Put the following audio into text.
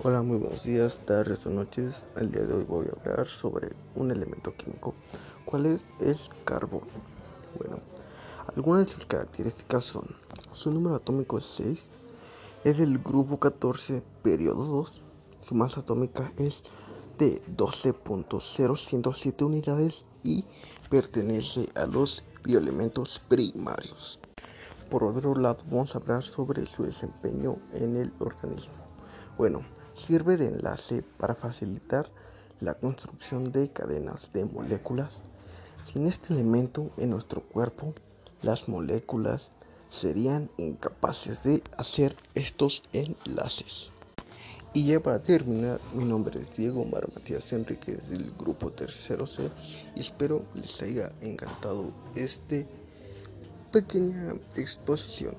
Hola, muy buenos días, tardes o noches. El día de hoy voy a hablar sobre un elemento químico. ¿Cuál es el carbono? Bueno, algunas de sus características son: su número atómico es 6, es del grupo 14, periodo 2, su masa atómica es de 12.0107 unidades y pertenece a los bioelementos primarios. Por otro lado, vamos a hablar sobre su desempeño en el organismo. Bueno, Sirve de enlace para facilitar la construcción de cadenas de moléculas. Sin este elemento en nuestro cuerpo, las moléculas serían incapaces de hacer estos enlaces. Y ya para terminar, mi nombre es Diego Mar Matías Enríquez del grupo Tercero C y espero les haya encantado esta pequeña exposición.